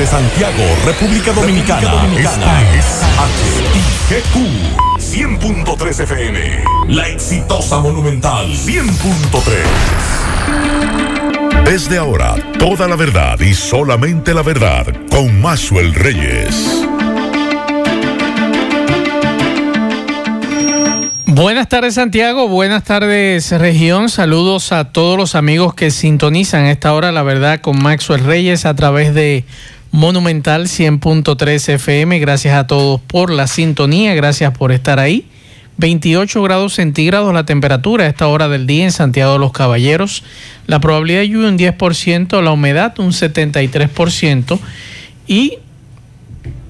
Desde Santiago, República Dominicana. Esta es HIGQ 100.3 FM. La exitosa Monumental 100.3. Desde ahora, toda la verdad y solamente la verdad con Maxwell Reyes. Buenas tardes Santiago, buenas tardes región, saludos a todos los amigos que sintonizan a esta hora, la verdad, con Maxwell Reyes a través de Monumental 100.3 FM, gracias a todos por la sintonía, gracias por estar ahí. 28 grados centígrados la temperatura a esta hora del día en Santiago de los Caballeros, la probabilidad de lluvia un 10%, la humedad un 73% y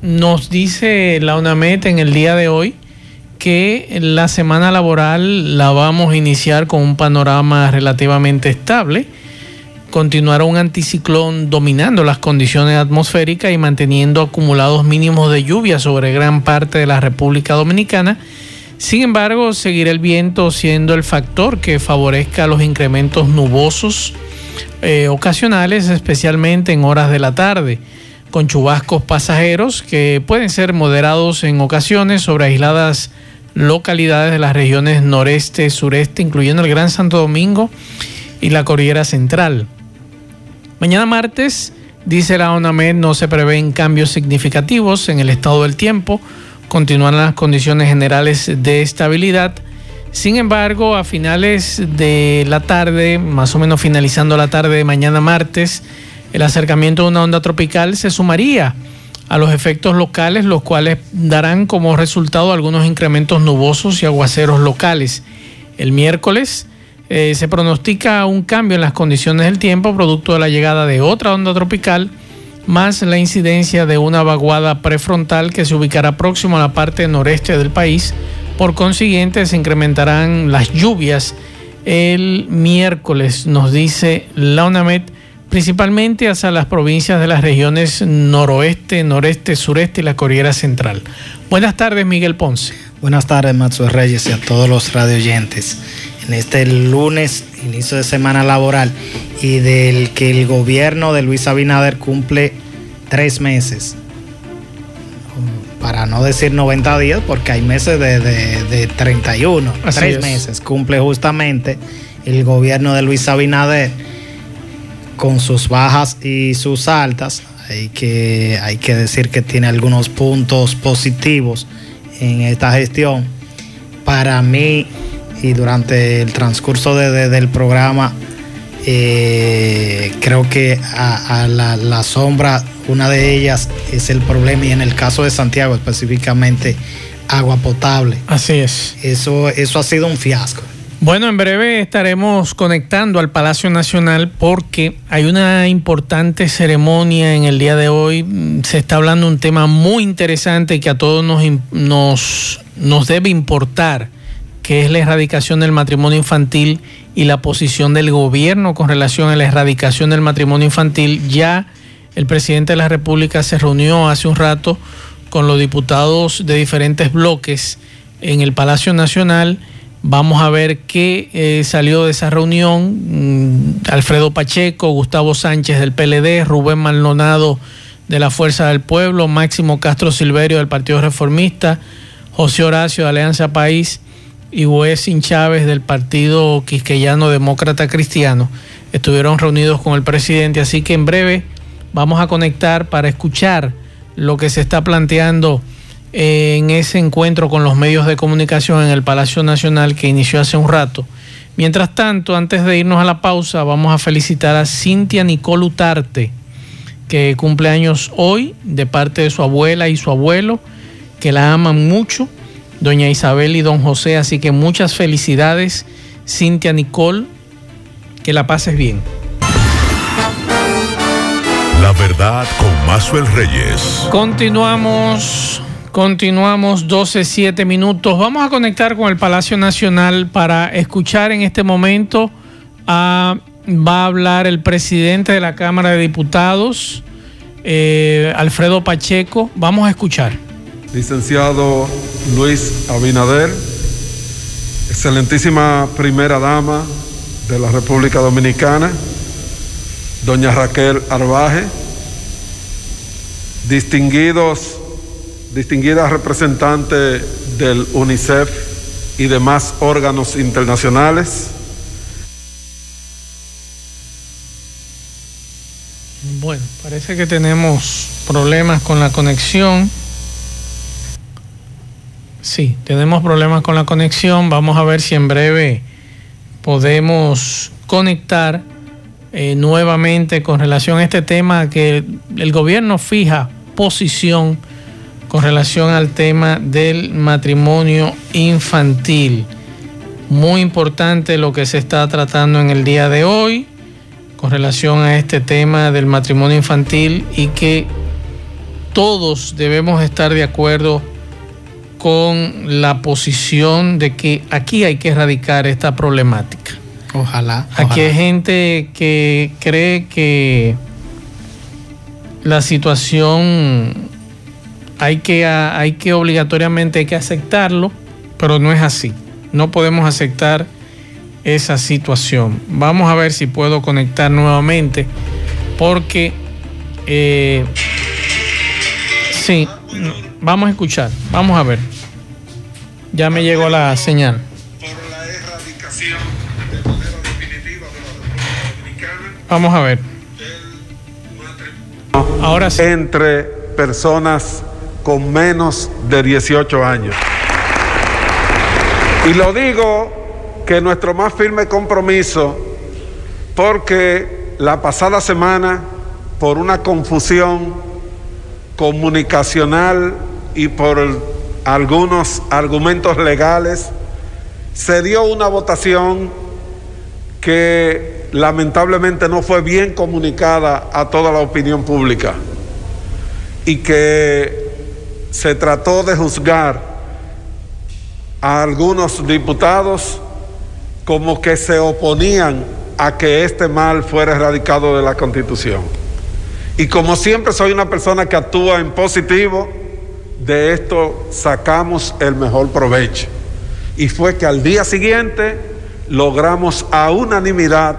nos dice la UNAMET en el día de hoy, que la semana laboral la vamos a iniciar con un panorama relativamente estable. Continuará un anticiclón dominando las condiciones atmosféricas y manteniendo acumulados mínimos de lluvia sobre gran parte de la República Dominicana. Sin embargo, seguirá el viento siendo el factor que favorezca los incrementos nubosos eh, ocasionales, especialmente en horas de la tarde, con chubascos pasajeros que pueden ser moderados en ocasiones sobre aisladas localidades de las regiones noreste, sureste, incluyendo el Gran Santo Domingo y la Cordillera Central. Mañana martes, dice la ONAMED, no se prevén cambios significativos en el estado del tiempo, continuarán las condiciones generales de estabilidad. Sin embargo, a finales de la tarde, más o menos finalizando la tarde de mañana martes, el acercamiento de una onda tropical se sumaría a los efectos locales, los cuales darán como resultado algunos incrementos nubosos y aguaceros locales. El miércoles eh, se pronostica un cambio en las condiciones del tiempo producto de la llegada de otra onda tropical, más la incidencia de una vaguada prefrontal que se ubicará próximo a la parte noreste del país. Por consiguiente, se incrementarán las lluvias el miércoles, nos dice la UNAMED principalmente hacia las provincias de las regiones noroeste, noreste, sureste y la Cordillera Central. Buenas tardes, Miguel Ponce. Buenas tardes, Matzo Reyes y a todos los radioyentes. En este lunes, inicio de semana laboral, y del que el gobierno de Luis Abinader cumple tres meses, para no decir 90 días, porque hay meses de, 31, tres meses, cumple justamente el gobierno de Luis Abinader con sus bajas y sus altas. Hay que, hay que decir que tiene algunos puntos positivos en esta gestión. Para mí y durante el transcurso del programa, eh, creo que a, la, sombra, una de ellas es el problema y en el caso de Santiago específicamente, agua potable. Así es. Eso, eso ha sido un fiasco. Bueno, en breve estaremos conectando al Palacio Nacional porque hay una importante ceremonia en el día de hoy. Se está hablando de un tema muy interesante que a todos nos, nos, nos debe importar, que es la erradicación del matrimonio infantil y la posición del gobierno con relación a la erradicación del matrimonio infantil. Ya el presidente de la República se reunió hace un rato con los diputados de diferentes bloques en el Palacio Nacional Vamos a ver qué eh, salió de esa reunión. Mm, Alfredo Pacheco, Gustavo Sánchez del PLD, Rubén Maldonado de la Fuerza del Pueblo, Máximo Castro Silverio del Partido Reformista, José Horacio de Alianza País y Wessin Chávez del Partido Quisqueyano Demócrata Cristiano. Estuvieron reunidos con el presidente, así que en breve vamos a conectar para escuchar lo que se está planteando en ese encuentro con los medios de comunicación en el Palacio Nacional que inició hace un rato. Mientras tanto, antes de irnos a la pausa, vamos a felicitar a Cintia Nicole Utarte, que cumple años hoy de parte de su abuela y su abuelo, que la aman mucho, doña Isabel y don José, así que muchas felicidades, Cintia Nicole, que la pases bien. La verdad con Mazuel Reyes. Continuamos Continuamos 12, 7 minutos. Vamos a conectar con el Palacio Nacional para escuchar en este momento a, va a hablar el presidente de la Cámara de Diputados, eh, Alfredo Pacheco. Vamos a escuchar. Licenciado Luis Abinader, excelentísima primera dama de la República Dominicana, doña Raquel Arbaje, distinguidos, distinguidas representantes del UNICEF y demás órganos internacionales, Bueno, parece que tenemos problemas con la conexión. Sí, tenemos problemas con la conexión. Vamos a ver si en breve podemos conectar eh, nuevamente con relación a este tema que el gobierno fija posición con relación al tema del matrimonio infantil. Muy importante lo que se está tratando en el día de hoy con relación a este tema del matrimonio infantil y que todos debemos estar de acuerdo con la posición de que aquí hay que erradicar esta problemática. Ojalá. Aquí hay gente que cree que la situación hay que, hay que obligatoriamente hay que aceptarlo, pero no es así. No podemos aceptar esa situación. Vamos a ver si puedo conectar nuevamente porque eh, sí, vamos a escuchar, vamos a ver. Ya me llegó la señal. Vamos a ver. Ahora sí. Entre personas con menos de 18 años. Y lo digo que nuestro más firme compromiso, porque la pasada semana, por una confusión comunicacional y por algunos argumentos legales, se dio una votación que lamentablemente no fue bien comunicada a toda la opinión pública y que se trató de juzgar a algunos diputados como que se oponían a que este mal fuera erradicado de la Constitución. Y como siempre soy una persona que actúa en positivo, de esto sacamos el mejor provecho. Y fue que al día siguiente logramos a unanimidad,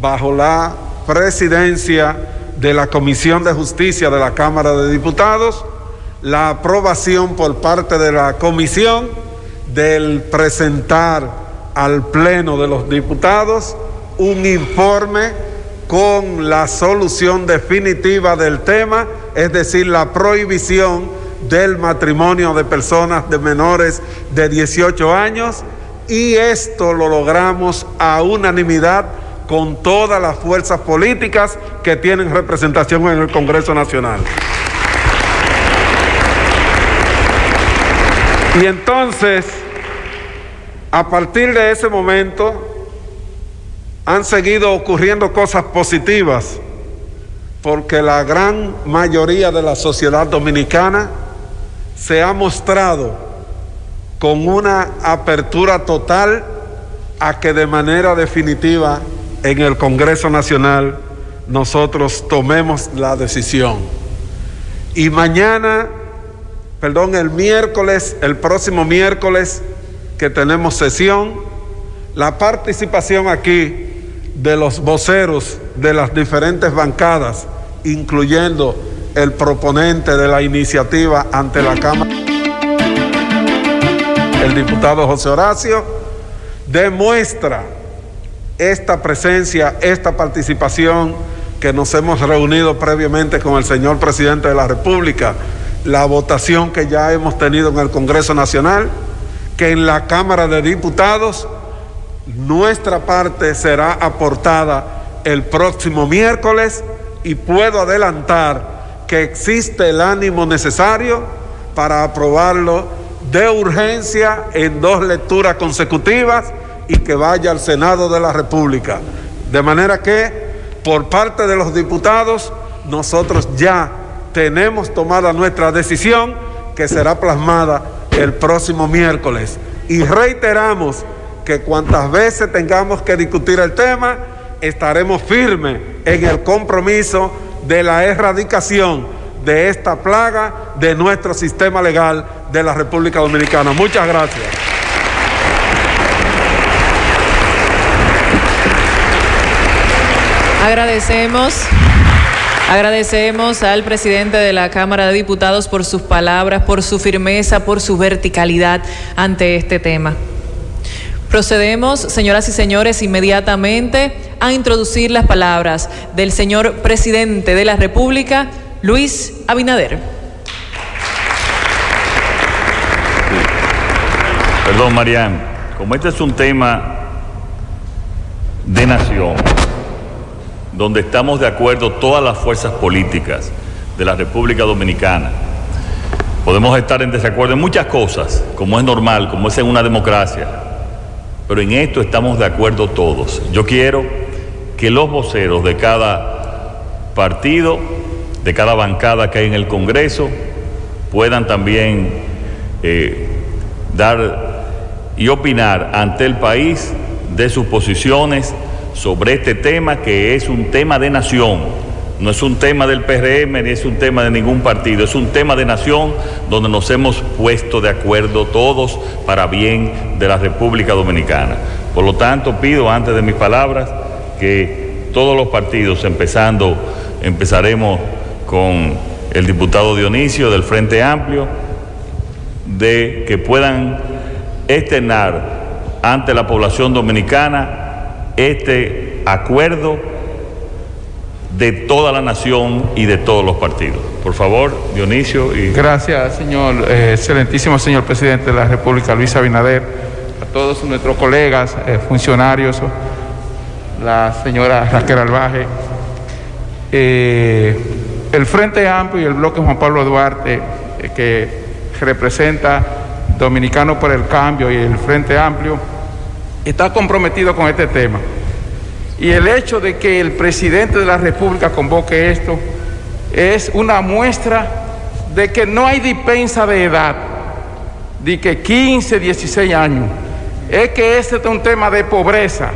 bajo la presidencia de la Comisión de Justicia de la Cámara de Diputados, la aprobación por parte de la comisión del presentar al Pleno de los Diputados un informe con la solución definitiva del tema, es decir, la prohibición del matrimonio de personas de menores de 18 años y esto lo logramos a unanimidad con todas las fuerzas políticas que tienen representación en el Congreso Nacional. Y entonces, a partir de ese momento han seguido ocurriendo cosas positivas porque la gran mayoría de la sociedad dominicana se ha mostrado con una apertura total a que de manera definitiva en el Congreso Nacional nosotros tomemos la decisión. Y mañana, perdón, el miércoles, el próximo miércoles, que tenemos sesión, la participación aquí de los voceros de las diferentes bancadas, incluyendo el proponente de la iniciativa ante la Cámara, el diputado José Horacio, demuestra esta presencia, esta participación que nos hemos reunido previamente con el señor presidente de la República, la votación que ya hemos tenido en el Congreso Nacional que en la Cámara de Diputados nuestra parte será aportada el próximo miércoles y puedo adelantar que existe el ánimo necesario para aprobarlo de urgencia en dos lecturas consecutivas y que vaya al Senado de la República. De manera que por parte de los diputados nosotros ya tenemos tomada nuestra decisión que será plasmada el próximo miércoles. Y reiteramos que cuantas veces tengamos que discutir el tema, estaremos firmes en el compromiso de la erradicación de esta plaga de nuestro sistema legal de la República Dominicana. Muchas gracias. Agradecemos Agradecemos al presidente de la Cámara de Diputados por sus palabras, por su firmeza, por su verticalidad ante este tema. Procedemos, señoras y señores, inmediatamente a introducir las palabras del señor presidente de la República, Luis Abinader. Perdón, Marian, como este es un tema de nación, donde estamos de acuerdo todas las fuerzas políticas de la República Dominicana. Podemos estar en desacuerdo en muchas cosas, como es normal, como es en una democracia, pero en esto estamos de acuerdo todos. Yo quiero que los voceros de cada partido, de cada bancada que hay en el Congreso, puedan también eh, dar y opinar ante el país de sus posiciones sobre este tema que es un tema de nación. No es un tema del PRM ni es un tema de ningún partido, es un tema de nación donde nos hemos puesto de acuerdo todos para bien de la República Dominicana. Por lo tanto, pido antes de mis palabras que todos los partidos, empezando, empezaremos con el diputado Dionisio del Frente Amplio, de que puedan externar ante la población dominicana este acuerdo de toda la nación y de todos los partidos. Por favor, Dionisio. Y... Gracias, señor, eh, excelentísimo señor presidente de la República, Luis Abinader, a todos nuestros colegas, eh, funcionarios, la señora Raquel Albaje, eh, el Frente Amplio y el bloque Juan Pablo Duarte, que representa Dominicano por el Cambio y el Frente Amplio, está comprometido con este tema. Y el hecho de que el presidente de la República convoque esto es una muestra de que no hay dispensa de edad, de que 15, 16 años. Es que este es un tema de pobreza.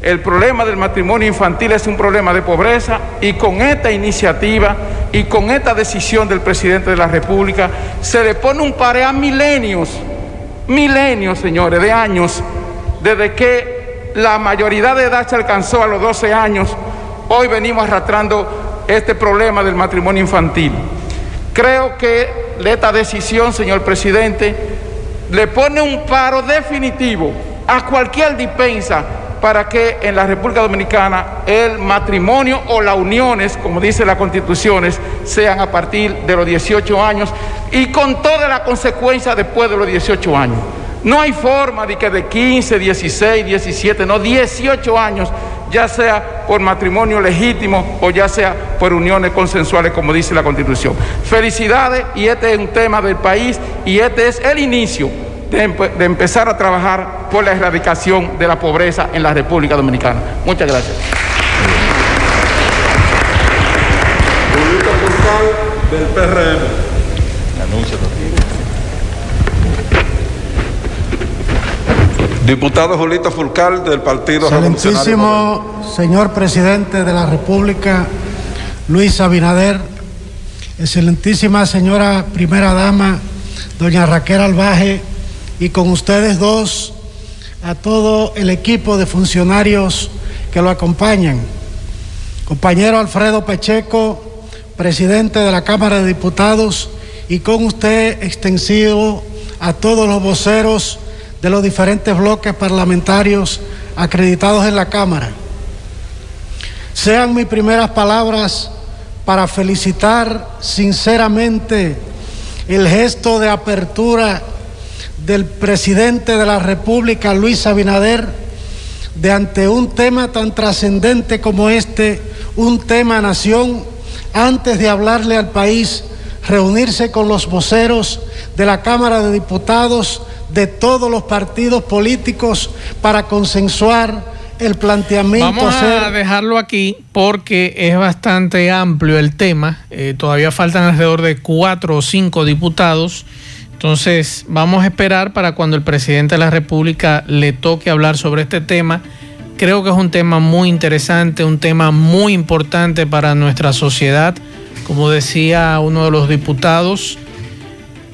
El problema del matrimonio infantil es un problema de pobreza y con esta iniciativa y con esta decisión del presidente de la República se le pone un par a milenios milenios, señores, de años, desde que la mayoría de edad se alcanzó a los 12 años, hoy venimos arrastrando este problema del matrimonio infantil. Creo que esta decisión, señor presidente, le pone un paro definitivo a cualquier dispensa para que en la República Dominicana el matrimonio o las uniones, como dice la Constitución, sean a partir de los 18 años y con toda la consecuencia después de los 18 años. No hay forma de que de 15, 16, 17, no, 18 años, ya sea por matrimonio legítimo o ya sea por uniones consensuales, como dice la Constitución. Felicidades y este es un tema del país y este es el inicio de, empezar a trabajar por la erradicación de la pobreza en la República Dominicana. Muchas gracias. del PRM. Diputado Julito Fulcal del Partido Excelentísimo señor presidente de la República, Luis Abinader, excelentísima señora primera dama, doña Raquel Albaje, y con ustedes dos a todo el equipo de funcionarios que lo acompañan. Compañero Alfredo Pacheco, presidente de la Cámara de Diputados, y con usted extensivo a todos los voceros de los diferentes bloques parlamentarios acreditados en la Cámara. Sean mis primeras palabras para felicitar sinceramente el gesto de apertura del presidente de la República, Luis Abinader, de ante un tema tan trascendente como este, un tema nación, antes de hablarle al país, reunirse con los voceros de la Cámara de Diputados, de todos los partidos políticos, para consensuar el planteamiento. Vamos a dejarlo aquí porque es bastante amplio el tema. Eh, todavía faltan alrededor de cuatro o cinco diputados entonces, vamos a esperar para cuando el presidente de la República le toque hablar sobre este tema. Creo que es un tema muy interesante, un tema muy importante para nuestra sociedad. Como decía uno de los diputados,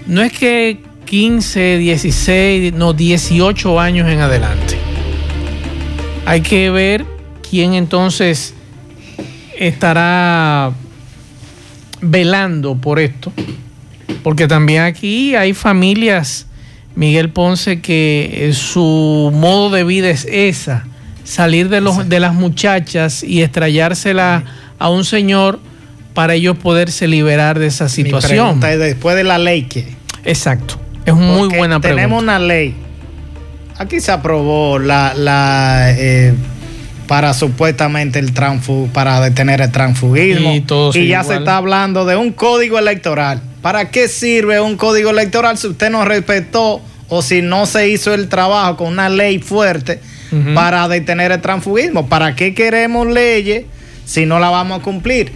no es que 15, 16, no, 18 años en adelante. Hay que ver quién entonces estará velando por esto, porque también aquí hay familias, Miguel Ponce, que su modo de vida es esa, salir de, los, de las muchachas y estrellársela a un señor para ellos poderse liberar de esa situación. después de la ley que... Exacto, es muy buena pregunta. Tenemos una ley. Aquí se aprobó la, la eh, para supuestamente el transfu, para detener el transfugismo. Y, ya se está hablando de un código electoral. ¿Para qué sirve un código electoral si usted no respetó o si no se hizo el trabajo con una ley fuerte para detener el transfugismo? ¿Para qué queremos leyes si no la vamos a cumplir?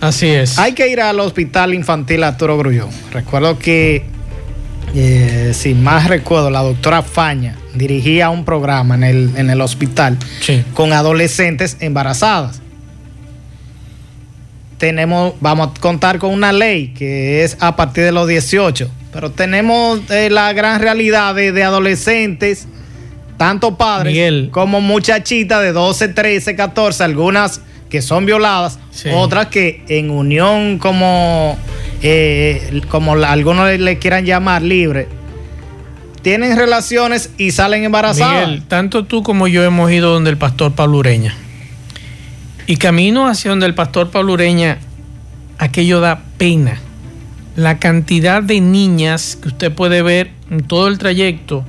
Así es. Hay que ir al hospital infantil Arturo Grullón. Recuerdo que, eh, si más recuerdo, la doctora Faña dirigía un programa en el, en el hospital con adolescentes embarazadas. Tenemos, vamos a contar con una ley que es a partir de los 18, pero tenemos eh, la gran realidad de, adolescentes, tanto padres como muchachitas de 12, 13, 14, algunas que son violadas, otras que en unión como, eh, como algunos le quieran llamar libre, tienen relaciones y salen embarazadas. Miguel, tanto tú como yo hemos ido donde el pastor Pablo Ureña. Y camino hacia donde el pastor Pablo Ureña, aquello da pena. La cantidad de niñas que usted puede ver en todo el trayecto,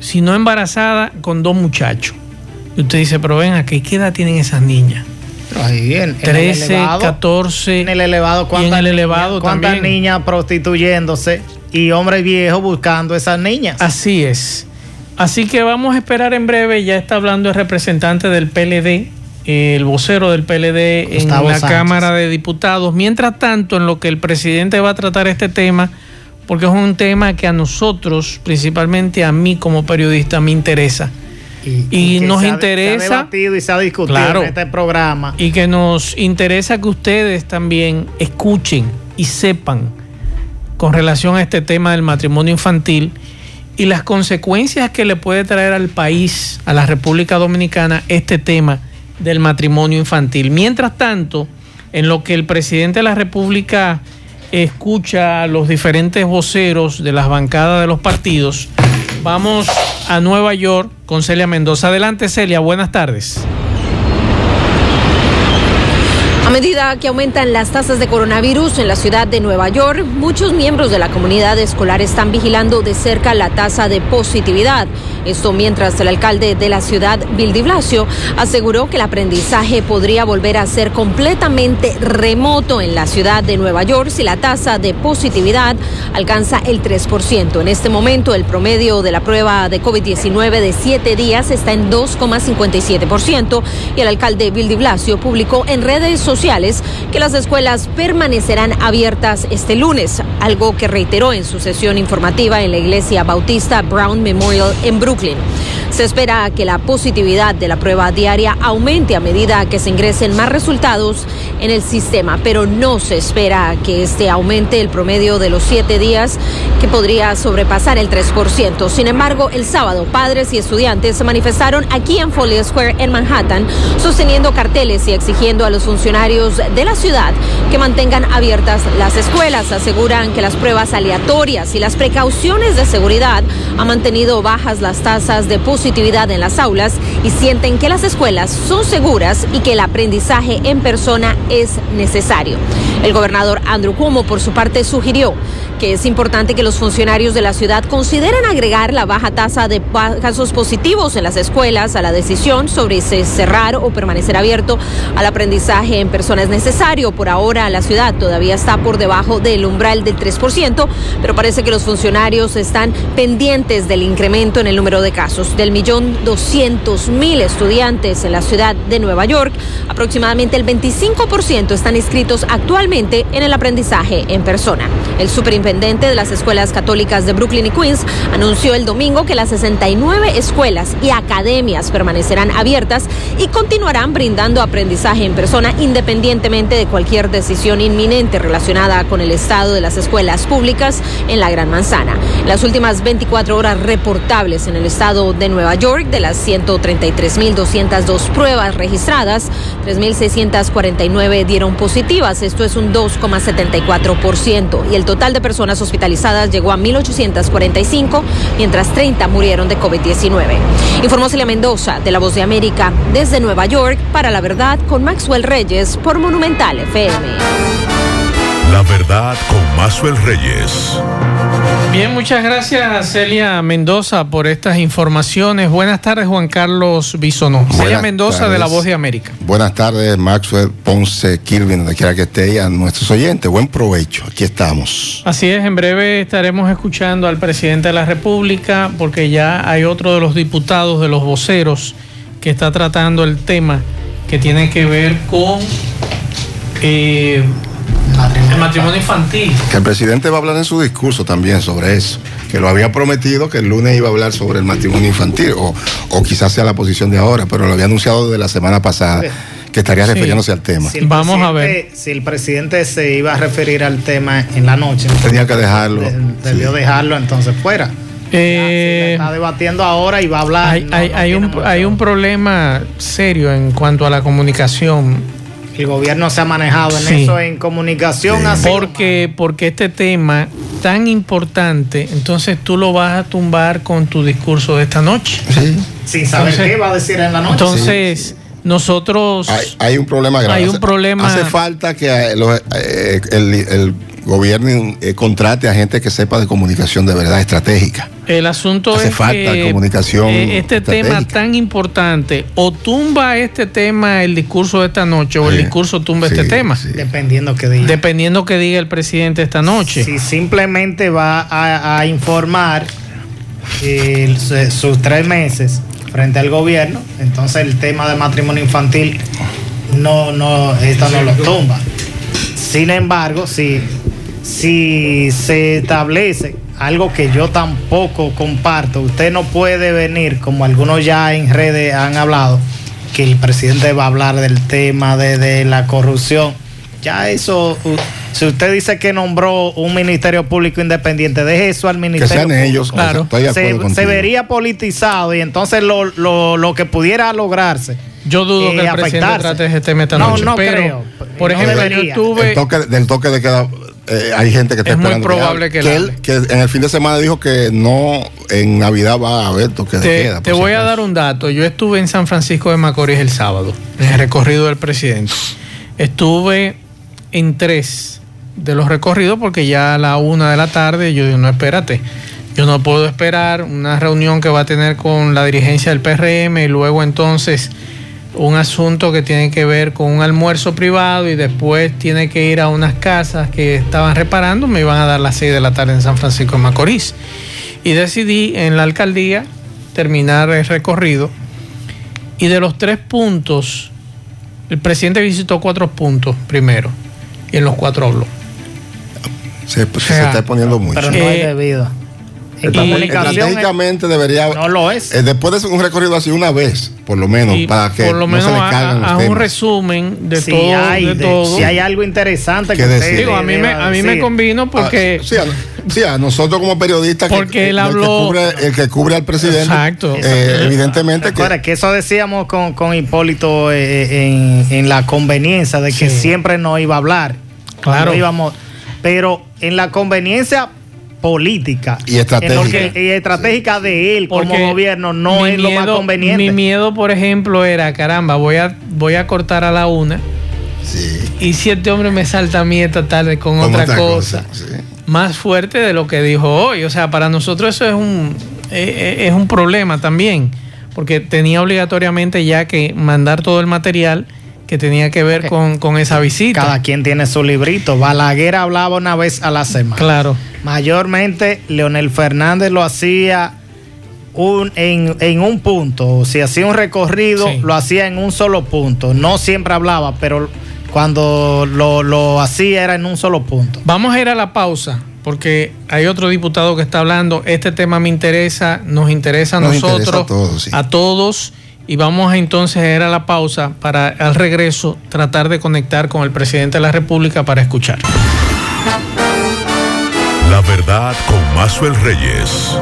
si no embarazada, con dos muchachos. Y usted dice, pero ven aquí, ¿qué edad tienen esas niñas? Ahí en, 13, 14. En el elevado, ¿cuántas, el elevado ¿cuántas niñas prostituyéndose? y hombres viejos buscando esas niñas. Así es. Así que vamos a esperar en breve. Ya está hablando el representante del PLD, el vocero del PLD en la Cámara de Diputados. Mientras tanto, en lo que el presidente va a tratar este tema, porque es un tema que a nosotros, principalmente a mí como periodista, me interesa. Y, nos interesa. Se ha debatido y se ha discutido en este programa. Y que nos interesa que ustedes también escuchen y sepan con relación a este tema del matrimonio infantil y las consecuencias que le puede traer al país, a la República Dominicana, este tema del matrimonio infantil. Mientras tanto, en lo que el presidente de la República escucha a los diferentes voceros de las bancadas de los partidos, vamos a Nueva York con Celia Mendoza. Adelante, Celia, buenas tardes. A medida que aumentan las tasas de coronavirus en la ciudad de Nueva York, muchos miembros de la comunidad escolar están vigilando de cerca la tasa de positividad. Esto mientras el alcalde de la ciudad, Bill Blasio, aseguró que el aprendizaje podría volver a ser completamente remoto en la ciudad de Nueva York si la tasa de positividad alcanza el 3%. En este momento, el promedio de la prueba de COVID-19 de siete días está en 2,57% y el alcalde Bill Blasio publicó en redes sociales que las escuelas permanecerán abiertas este lunes, algo que reiteró en su sesión informativa en la iglesia bautista Brown Memorial en Brooklyn. Se espera que la positividad de la prueba diaria aumente a medida que se ingresen más resultados en el sistema, pero no se espera que este aumente el promedio de los siete días, que podría sobrepasar el 3%. Sin embargo, el sábado, padres y estudiantes se manifestaron aquí en Foley Square, en Manhattan, sosteniendo carteles y exigiendo a los funcionarios de la ciudad que mantengan abiertas las escuelas. Aseguran que las pruebas aleatorias y las precauciones de seguridad han mantenido bajas las tasas de positividad en las aulas y sienten que las escuelas son seguras y que el aprendizaje en persona es necesario. El gobernador Andrew Cuomo, por su parte, sugirió que es importante que los funcionarios de la ciudad consideren agregar la baja tasa de casos positivos en las escuelas a la decisión sobre si cerrar o permanecer abierto al aprendizaje en persona es necesario. Por ahora la ciudad todavía está por debajo del umbral del 3%, pero parece que los funcionarios están pendientes del incremento en el número de casos. Del millón doscientos mil estudiantes en la ciudad de Nueva York, aproximadamente el 25% están inscritos actualmente en el aprendizaje en persona. El superintendente de las escuelas católicas de Brooklyn y Queens anunció el domingo que las 69 escuelas y academias permanecerán abiertas y continuarán brindando aprendizaje en persona independientemente de cualquier decisión inminente relacionada con el estado de las escuelas públicas en la Gran Manzana. las últimas 24 horas reportables en el estado de Nueva York, de las 133.202 pruebas registradas, 3.649 dieron positivas. Esto es un 2,74%. Y el total de personas hospitalizadas llegó a 1.845, mientras 30 murieron de COVID-19. Informó Celia Mendoza, de La Voz de América, desde Nueva York, para la verdad, con Maxwell Reyes, por Monumental FM. La verdad con Mazuel Reyes. Bien, muchas gracias Celia Mendoza por estas informaciones. Buenas tardes, Juan Carlos Bisono. Celia Mendoza de La Voz de América. Buenas tardes, Maxwell Ponce Kirvin, donde quiera que esté, y a nuestros oyentes. Buen provecho, aquí estamos. Así es, en breve estaremos escuchando al presidente de la República, porque ya hay otro de los diputados, de los voceros, que está tratando el tema que tiene que ver con eh, el matrimonio infantil. Que el presidente va a hablar en su discurso también sobre eso. Que lo había prometido que el lunes iba a hablar sobre el matrimonio infantil, o, o quizás sea la posición de ahora, pero lo había anunciado desde la semana pasada. que estaría refiriéndose al tema. Vamos a ver. Si el presidente se iba a referir al tema en la noche, tenía que dejarlo. debió dejarlo entonces fuera. Eh, está debatiendo ahora y va a hablar. Hay, un, hay un problema serio en cuanto a la comunicación el gobierno se ha manejado en eso, en comunicación. Así porque, porque este tema tan importante, entonces tú lo vas a tumbar con tu discurso de esta noche. Sí. Sin saber qué va a decir en la noche. Entonces, nosotros... Hay, un problema grave. Hay un problema... Hace falta que eh, eh, el gobierno eh, contrate a gente que sepa de comunicación de verdad estratégica. El asunto Hace es falta comunicación eh, este tema tan importante o tumba este tema el discurso de esta noche o el discurso tumba este tema. Dependiendo que diga. Dependiendo que diga el presidente esta noche. Si simplemente va a, informar sus tres meses frente al gobierno, entonces el tema de matrimonio infantil no, no, esto no lo tumba. Sin embargo, si si se establece algo que yo tampoco comparto, usted no puede venir, como algunos ya en redes han hablado, que el presidente va a hablar del tema de, la corrupción. Ya eso, si usted dice que nombró un ministerio público independiente, deje eso al ministerio. Que sean ellos, claro. se, vería politizado y entonces lo, que pudiera lograrse. Yo dudo que el presidente trate ese tema esta no, No, creo. Por ejemplo, yo estuve... del toque de queda eh, hay gente que está es muy probable que, él, que en el fin de semana dijo que no en Navidad va a haber toque te, de queda. Te voy a dar un dato. Yo estuve en San Francisco de Macorís el sábado, en el recorrido del presidente. Estuve en tres de los recorridos porque ya a la una de la tarde yo digo, no, espérate. Yo no puedo esperar una reunión que va a tener con la dirigencia del PRM y luego entonces un asunto que tiene que ver con un almuerzo privado y después tiene que ir a unas casas que estaban reparando, me iban a dar las 6 de la tarde en San Francisco de Macorís. Y decidí en la alcaldía terminar el recorrido. Y de los tres puntos, el presidente visitó cuatro puntos primero. Y en los cuatro habló. Se, pues, se está poniendo mucho. Pero no hay debido. Estratégicamente debería. No lo es. Eh, después de un recorrido así una vez, por lo menos, para que por lo menos no se le caigan a, un resumen de, todo, Si hay algo interesante que, decir. Digo, a mí, me, a mí me convino porque. Ah, sí, a, nosotros como periodistas. Porque él habló. El que, cubre, al presidente. Exacto. Eh, evidentemente. Que, que eso decíamos con, con Hipólito eh, en, en, la conveniencia de que siempre no iba a hablar. Claro. íbamos, pero en la conveniencia política y estratégica, y estratégica de él como gobierno no es lo más conveniente. Mi miedo, por ejemplo, era, caramba, voy a, voy a cortar a la una. Y si este hombre me salta a mí esta tarde con, otra, cosa, más fuerte de lo que dijo hoy. O sea, para nosotros eso es un, eh, eh, es un problema también, porque tenía obligatoriamente ya que mandar todo el material que tenía que ver con, con, esa visita. Cada quien tiene su librito. Balaguer hablaba una vez a la semana. Claro. Mayormente, Leonel Fernández lo hacía un, en, un punto. Si hacía un recorrido, lo hacía en un solo punto. No siempre hablaba, pero cuando lo, lo hacía era en un solo punto. Vamos a ir a la pausa. porque hay otro diputado que está hablando, este tema me interesa, nos interesa a nosotros, a, todos, y vamos entonces a ir a la pausa para al regreso tratar de conectar con el presidente de la República para escuchar. La verdad con Mazuel Reyes.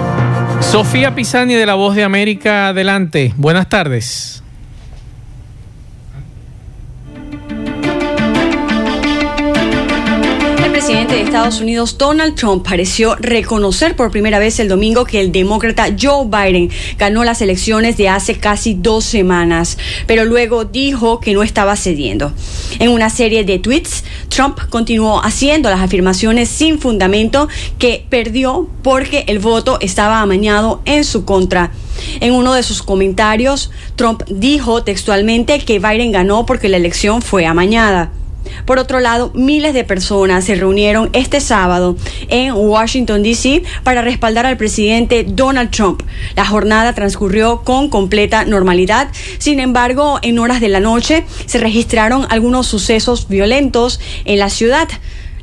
Sofía Pisani de La Voz de América, adelante. Buenas tardes. De Estados Unidos, Donald Trump, pareció reconocer por primera vez el domingo que el demócrata Joe Biden ganó las elecciones de hace casi dos semanas, pero luego dijo que no estaba cediendo. En una serie de tweets, Trump continuó haciendo las afirmaciones sin fundamento que perdió porque el voto estaba amañado en su contra. En uno de sus comentarios, Trump dijo textualmente que Biden ganó porque la elección fue amañada. Por otro lado, miles de personas se reunieron este sábado en Washington, D.C. para respaldar al presidente Donald Trump. La jornada transcurrió con completa normalidad. Sin embargo, en horas de la noche se registraron algunos sucesos violentos en la ciudad.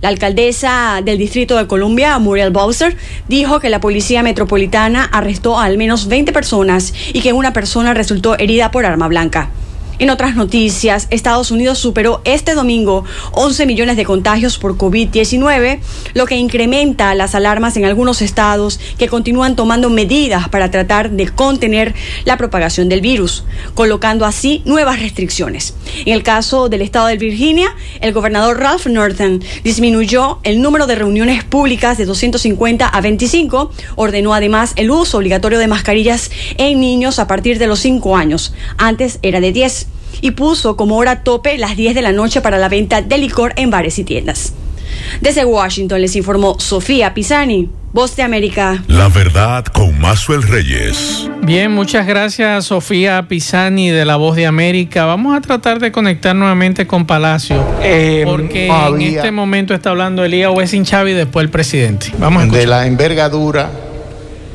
La alcaldesa del Distrito de Columbia, Muriel Bowser, dijo que la policía metropolitana arrestó a al menos 20 personas y que una persona resultó herida por arma blanca. En otras noticias, Estados Unidos superó este domingo 11 millones de contagios por COVID-19, lo que incrementa las alarmas en algunos estados que continúan tomando medidas para tratar de contener la propagación del virus, colocando así nuevas restricciones. En el caso del estado de Virginia, el gobernador Ralph Northam disminuyó el número de reuniones públicas de 250 a 25, ordenó además el uso obligatorio de mascarillas en niños a partir de los 5 años. Antes era de 10 y puso como hora tope las 10 de la noche para la venta de licor en bares y tiendas. Desde Washington les informó Sofía Pisani. Voz de América. La verdad con Mazuel Reyes. Bien, muchas gracias Sofía Pisani de La Voz de América. Vamos a tratar de conectar nuevamente con Palacio. Eh, porque en este momento está hablando Elías Wessing Chávez y después el presidente. Vamos a De la envergadura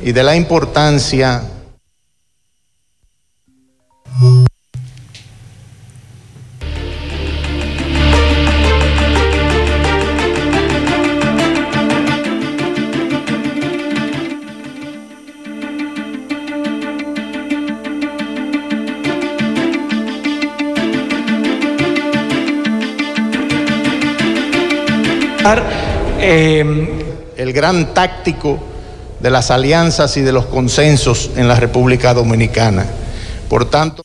y de la importancia. Em, el gran táctico de las alianzas y de los consensos en la República Dominicana. Por tanto...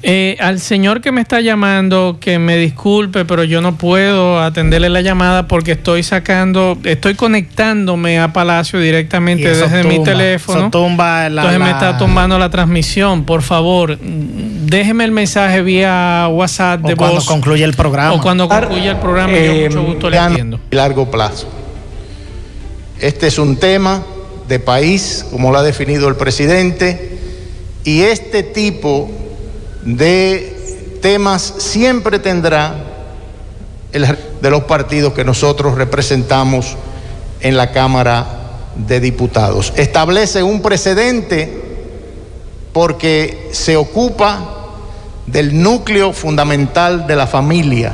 Eh, al señor que me está llamando, que me disculpe, pero yo no puedo atenderle la llamada porque estoy sacando, estoy conectándome a Palacio directamente desde mi teléfono. entonces me está tumbando la transmisión. Por favor, déjeme el mensaje vía WhatsApp de o cuando concluye el programa. O cuando concluya el programa, yo eh, mucho gusto le atiendo. Largo plazo. Este es un tema de país, como lo ha definido el presidente, y este tipo de temas siempre tendrá el de los partidos que nosotros representamos en la Cámara de Diputados. Establece un precedente porque se ocupa del núcleo fundamental de la familia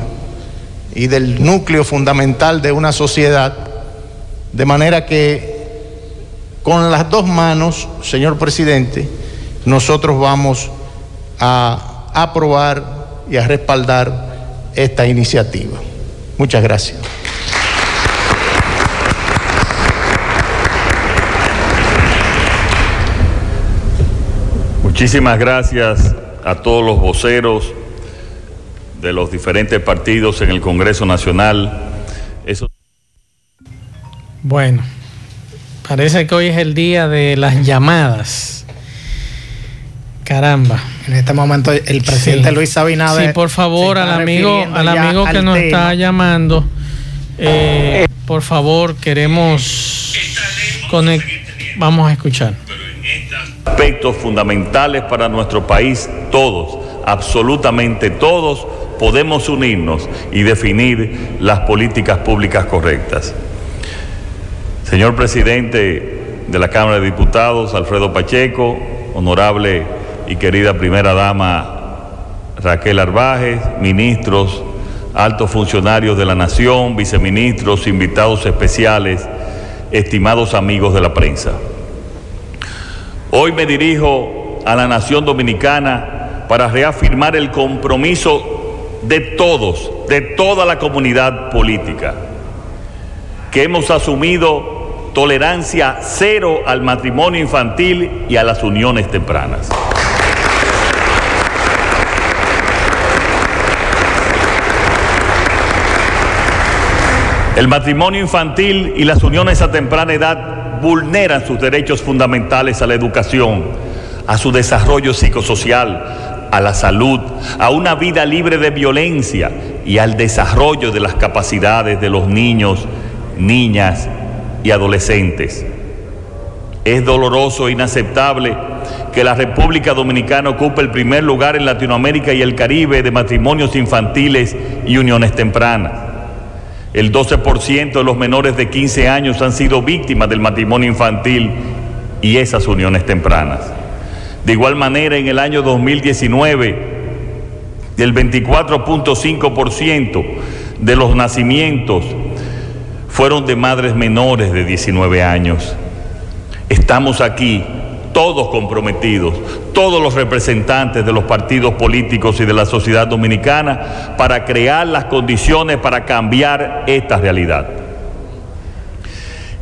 y del núcleo fundamental de una sociedad, de manera que con las dos manos, señor presidente, nosotros vamos a aprobar y a respaldar esta iniciativa. Muchas gracias. Muchísimas gracias a todos los voceros de los diferentes partidos en el Congreso Nacional. Eso... Bueno, parece que hoy es el día de las llamadas. Caramba. En este momento el presidente Luis Abinader. Sí, por favor, al amigo, al amigo que nos está llamando, eh, por favor, queremos Vamos a escuchar. Aspectos fundamentales para nuestro país, todos, absolutamente todos, podemos unirnos y definir las políticas públicas correctas. Señor presidente de la Cámara de Diputados, Alfredo Pacheco, honorable y querida primera dama Raquel Arbaje, ministros, altos funcionarios de la nación, viceministros, invitados especiales, estimados amigos de la prensa. Hoy me dirijo a la nación dominicana para reafirmar el compromiso de todos, de toda la comunidad política, que hemos asumido tolerancia cero al matrimonio infantil y a las uniones tempranas. El matrimonio infantil y las uniones a temprana edad vulneran sus derechos fundamentales a la educación, a su desarrollo psicosocial, a la salud, a una vida libre de violencia y al desarrollo de las capacidades de los niños, niñas y adolescentes. Es doloroso e inaceptable que la República Dominicana ocupe el primer lugar en Latinoamérica y el Caribe de matrimonios infantiles y uniones tempranas. El 12% de los menores de 15 años han sido víctimas del matrimonio infantil y esas uniones tempranas. De igual manera, en el año 2019, el 24.5% de los nacimientos fueron de madres menores de 19 años. Estamos aquí todos comprometidos, todos los representantes de los partidos políticos y de la sociedad dominicana para crear las condiciones para cambiar esta realidad.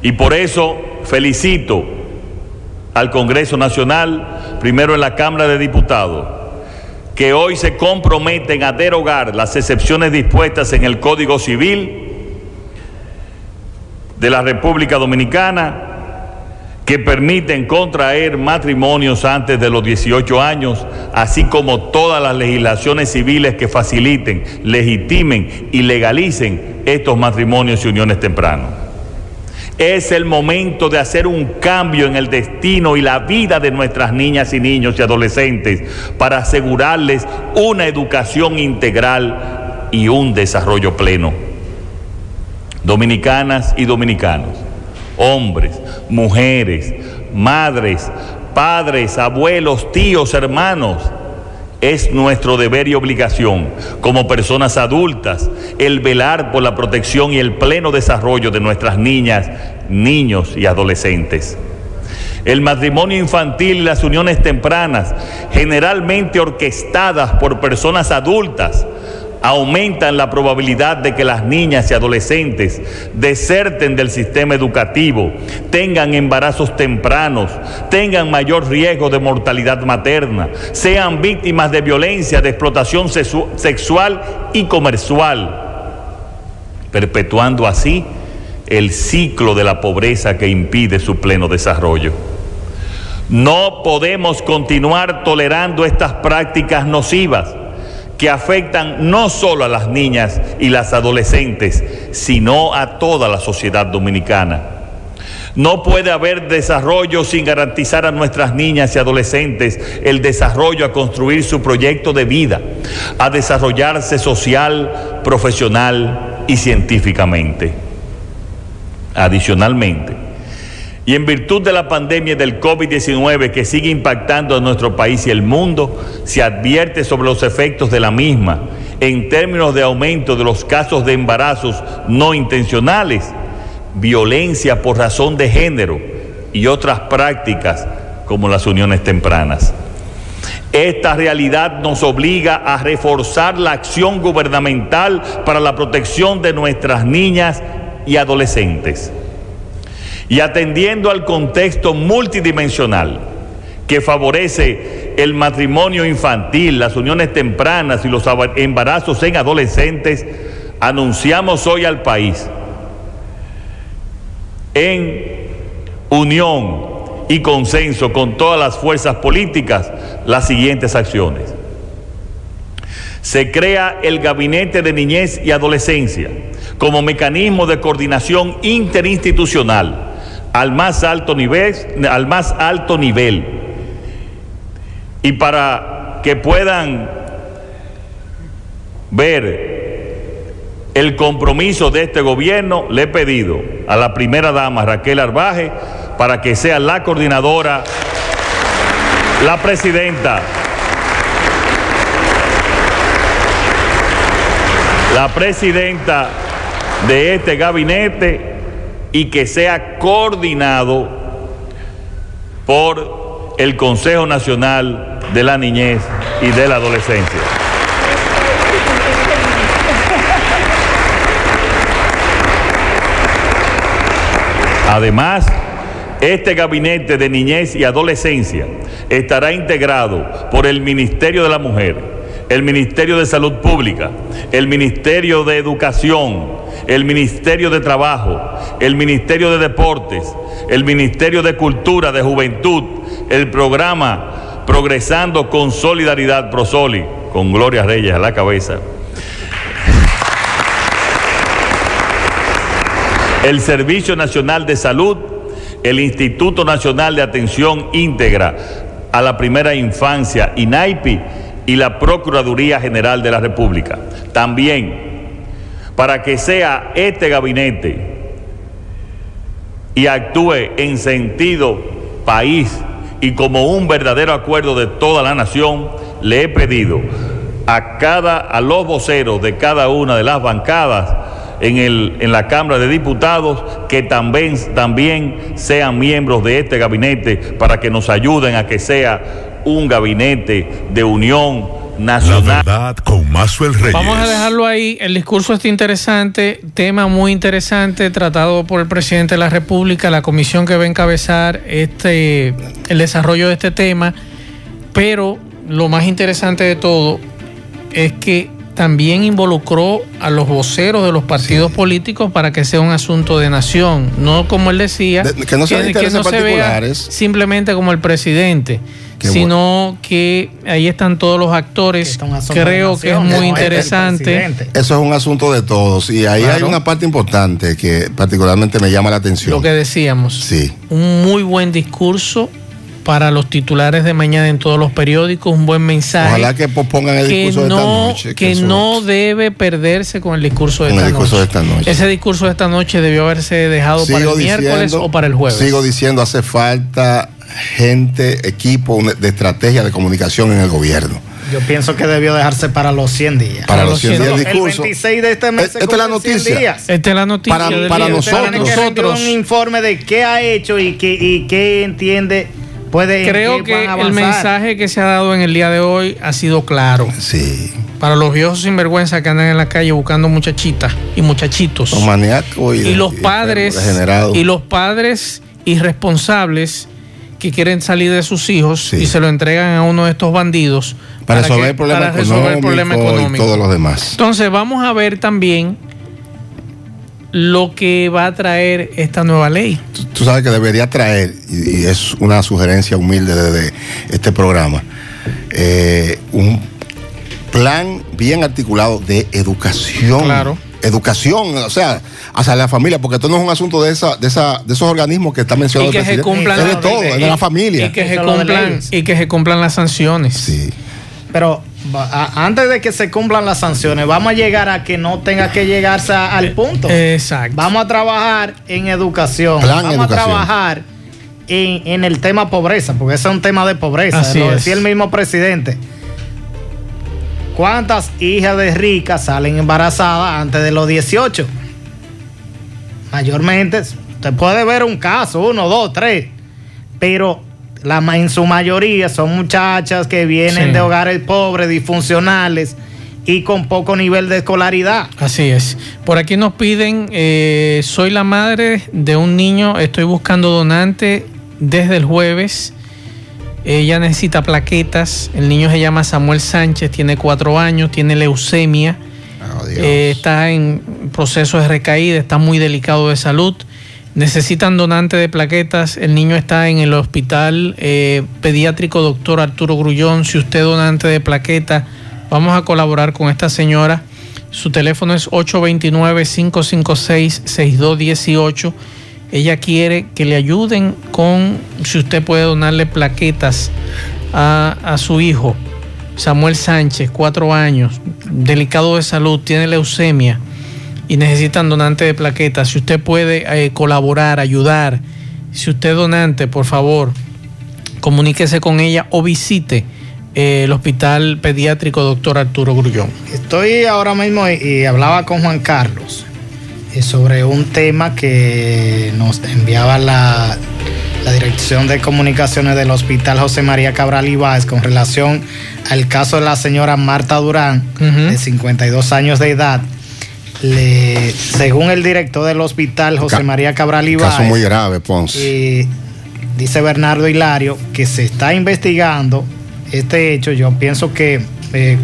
Y por eso felicito al Congreso Nacional, primero en la Cámara de Diputados, que hoy se comprometen a derogar las excepciones dispuestas en el Código Civil de la República Dominicana que permiten contraer matrimonios antes de los 18 años, así como todas las legislaciones civiles que faciliten, legitimen y legalicen estos matrimonios y uniones tempranos. Es el momento de hacer un cambio en el destino y la vida de nuestras niñas y niños y adolescentes para asegurarles una educación integral y un desarrollo pleno. Dominicanas y dominicanos hombres, mujeres, madres, padres, abuelos, tíos, hermanos. Es nuestro deber y obligación como personas adultas el velar por la protección y el pleno desarrollo de nuestras niñas, niños y adolescentes. El matrimonio infantil y las uniones tempranas, generalmente orquestadas por personas adultas, aumentan la probabilidad de que las niñas y adolescentes deserten del sistema educativo, tengan embarazos tempranos, tengan mayor riesgo de mortalidad materna, sean víctimas de violencia, de explotación sexual y comercial, perpetuando así el ciclo de la pobreza que impide su pleno desarrollo. No podemos continuar tolerando estas prácticas nocivas que afectan no solo a las niñas y las adolescentes, sino a toda la sociedad dominicana. No puede haber desarrollo sin garantizar a nuestras niñas y adolescentes el desarrollo a construir su proyecto de vida, a desarrollarse social, profesional y científicamente. Adicionalmente, y en virtud de la pandemia del COVID-19 que sigue impactando a nuestro país y el mundo, se advierte sobre los efectos de la misma en términos de aumento de los casos de embarazos no intencionales, violencia por razón de género y otras prácticas como las uniones tempranas. Esta realidad nos obliga a reforzar la acción gubernamental para la protección de nuestras niñas y adolescentes y atendiendo al contexto multidimensional que favorece el matrimonio infantil, las uniones tempranas y los embarazos en adolescentes, anunciamos hoy al país en unión y consenso con todas las fuerzas políticas las siguientes acciones. Se crea el Gabinete de Niñez y Adolescencia como mecanismo de coordinación interinstitucional al más alto nivel, al más alto nivel. Y para que puedan ver el compromiso de este gobierno, le he pedido a la primera dama Raquel Arbaje para que sea la coordinadora, la presidenta la presidenta de este gabinete y que sea coordinado por el Consejo Nacional de la Niñez y de la Adolescencia. Además, este gabinete de niñez y adolescencia estará integrado por el Ministerio de la Mujer, el Ministerio de Salud Pública, el Ministerio de Educación, el Ministerio de Trabajo, el Ministerio de Deportes, el Ministerio de Cultura, de Juventud, el programa Progresando con Solidaridad Prosoli, con Gloria Reyes a la cabeza. El Servicio Nacional de Salud, el Instituto Nacional de Atención Íntegra a la Primera Infancia, INAIPI, y la Procuraduría General de la República. También, para que sea este gabinete y actúe en sentido país y como un verdadero acuerdo de toda la nación, le he pedido a cada a los voceros de cada una de las bancadas en, el, en la Cámara de Diputados que también, también sean miembros de este gabinete para que nos ayuden a que sea un gabinete de unión nacional. La verdad con Mazuel Reyes. Vamos a dejarlo ahí. El discurso está interesante, tema muy interesante, tratado por el presidente de la República, la comisión que va a encabezar este, el desarrollo de este tema. Pero lo más interesante de todo es que también involucró a los voceros de los partidos sí. políticos para que sea un asunto de nación, no como él decía, de, que no, que, que no se vea simplemente como el presidente, Qué sino bueno. que ahí están todos los actores. Creo que es muy interesante. Eso es un asunto de todos y ahí claro. hay una parte importante que particularmente me llama la atención. Lo que decíamos. Sí. Un muy buen discurso para los titulares de mañana en todos los periódicos, un buen mensaje. Ojalá que pospongan el discurso no, de esta noche. Que, que no debe perderse con el discurso, de con esta, el discurso noche. de esta noche. Ese discurso de esta noche debió haberse dejado sigo para el diciendo, miércoles o para el jueves. Sigo diciendo, hace falta gente, equipo de estrategia de comunicación en el gobierno. Yo pienso que debió dejarse para los 100 días. Para, los 100 días el discurso. El 26 de este mes. Esta es la noticia. Esta es la noticia. Para, para nosotros. nosotros. Un informe de qué ha hecho y qué, y qué entiende Puede, Creo que el mensaje que se ha dado en el día de hoy ha sido claro. Sí. Para los viejos sinvergüenza que andan en la calle buscando muchachitas y muchachitos. Los maníacos y, y los padres y los padres irresponsables que quieren salir de sus hijos sí. y se lo entregan a uno de estos bandidos para, para resolver, que, el, problema para resolver el problema económico y todos los demás. Entonces vamos a ver también lo que va a traer esta nueva ley. Tú, tú sabes que debería traer, y, y, es una sugerencia humilde de, este programa, eh, un plan bien articulado de educación. Claro. Educación, o sea, hacia la familia, porque esto no es un asunto de esa, de esa, de esos organismos que está mencionado. Y que se cumplan es de todo, es de la familia. Y que se cumplan, y que se cumplan las sanciones. Sí. Pero antes de que se cumplan las sanciones, vamos a llegar a que no tenga que llegarse a, al punto. Exacto. Vamos a trabajar en educación. Plan vamos educación. a trabajar en, en, el tema pobreza, porque ese es un tema de pobreza. Así lo es. decía el mismo presidente. ¿Cuántas hijas de ricas salen embarazadas antes de los 18? Mayormente, usted puede ver un caso, uno, dos, tres, pero la, en su mayoría son muchachas que vienen sí. de hogares pobres, disfuncionales y con poco nivel de escolaridad. Así es. Por aquí nos piden, eh, soy la madre de un niño, estoy buscando donante desde el jueves. Ella necesita plaquetas. El niño se llama Samuel Sánchez, tiene cuatro años, tiene leucemia. Oh, eh, está en proceso de recaída, está muy delicado de salud. Necesitan donante de plaquetas. El niño está en el hospital eh, pediátrico doctor Arturo Grullón. Si usted donante de plaquetas, vamos a colaborar con esta señora. Su teléfono es 829-556-6218. Ella quiere que le ayuden con, si usted puede donarle plaquetas a, a su hijo. Samuel Sánchez, cuatro años, delicado de salud, tiene leucemia y necesitan donante de plaquetas. Si usted puede eh, colaborar, ayudar, si usted es donante, por favor, comuníquese con ella o visite eh, el Hospital Pediátrico Doctor Arturo Grullón. Estoy ahora mismo y, hablaba con Juan Carlos eh, sobre un tema que nos enviaba la, Dirección de Comunicaciones del Hospital José María Cabral Ibáez con relación al caso de la señora Marta Durán, de 52 años de edad. Le, según el director del hospital José María Cabral Ibáez. Caso muy grave, Ponce. dice Bernardo Hilario que se está investigando este hecho, yo pienso que eh,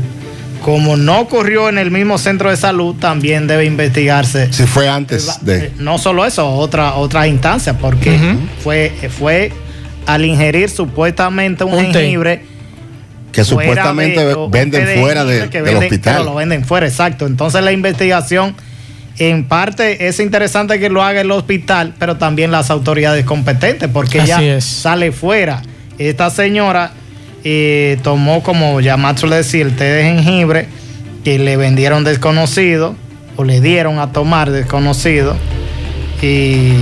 como no ocurrió en el mismo centro de salud, también debe investigarse. Si fue antes de. Eh, no solo eso, otra, otra instancia, porque fue, fue al ingerir supuestamente un, jengibre. Que supuestamente venden fuera del hospital. lo venden fuera, exacto. Entonces la investigación, en parte, es interesante que lo haga el hospital, pero también las autoridades competentes, porque ya sale fuera. Esta señora y tomó, como ya Macho le decía, el té de jengibre que le vendieron desconocido o le dieron a tomar desconocido y